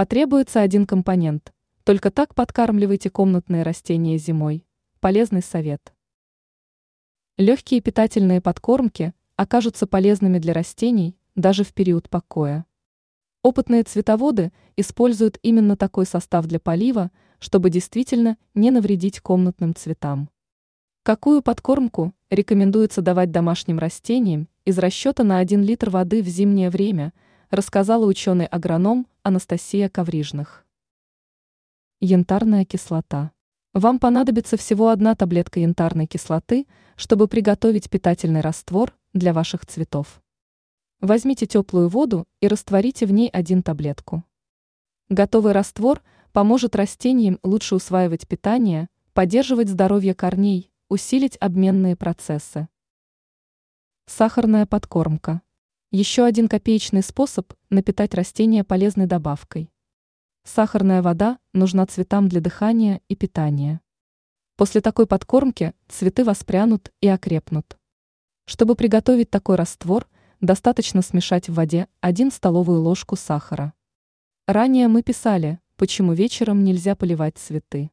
Потребуется один компонент. Только так подкармливайте комнатные растения зимой. Полезный совет. Легкие питательные подкормки окажутся полезными для растений даже в период покоя. Опытные цветоводы используют именно такой состав для полива, чтобы действительно не навредить комнатным цветам. Какую подкормку рекомендуется давать домашним растениям из расчета на 1 литр воды в зимнее время, рассказала ученый-агроном Анастасия Коврижных. Янтарная кислота. Вам понадобится всего одна таблетка янтарной кислоты, чтобы приготовить питательный раствор для ваших цветов. Возьмите теплую воду и растворите в ней один таблетку. Готовый раствор поможет растениям лучше усваивать питание, поддерживать здоровье корней, усилить обменные процессы. Сахарная подкормка. Еще один копеечный способ напитать растения полезной добавкой. Сахарная вода нужна цветам для дыхания и питания. После такой подкормки цветы воспрянут и окрепнут. Чтобы приготовить такой раствор, достаточно смешать в воде 1 столовую ложку сахара. Ранее мы писали, почему вечером нельзя поливать цветы.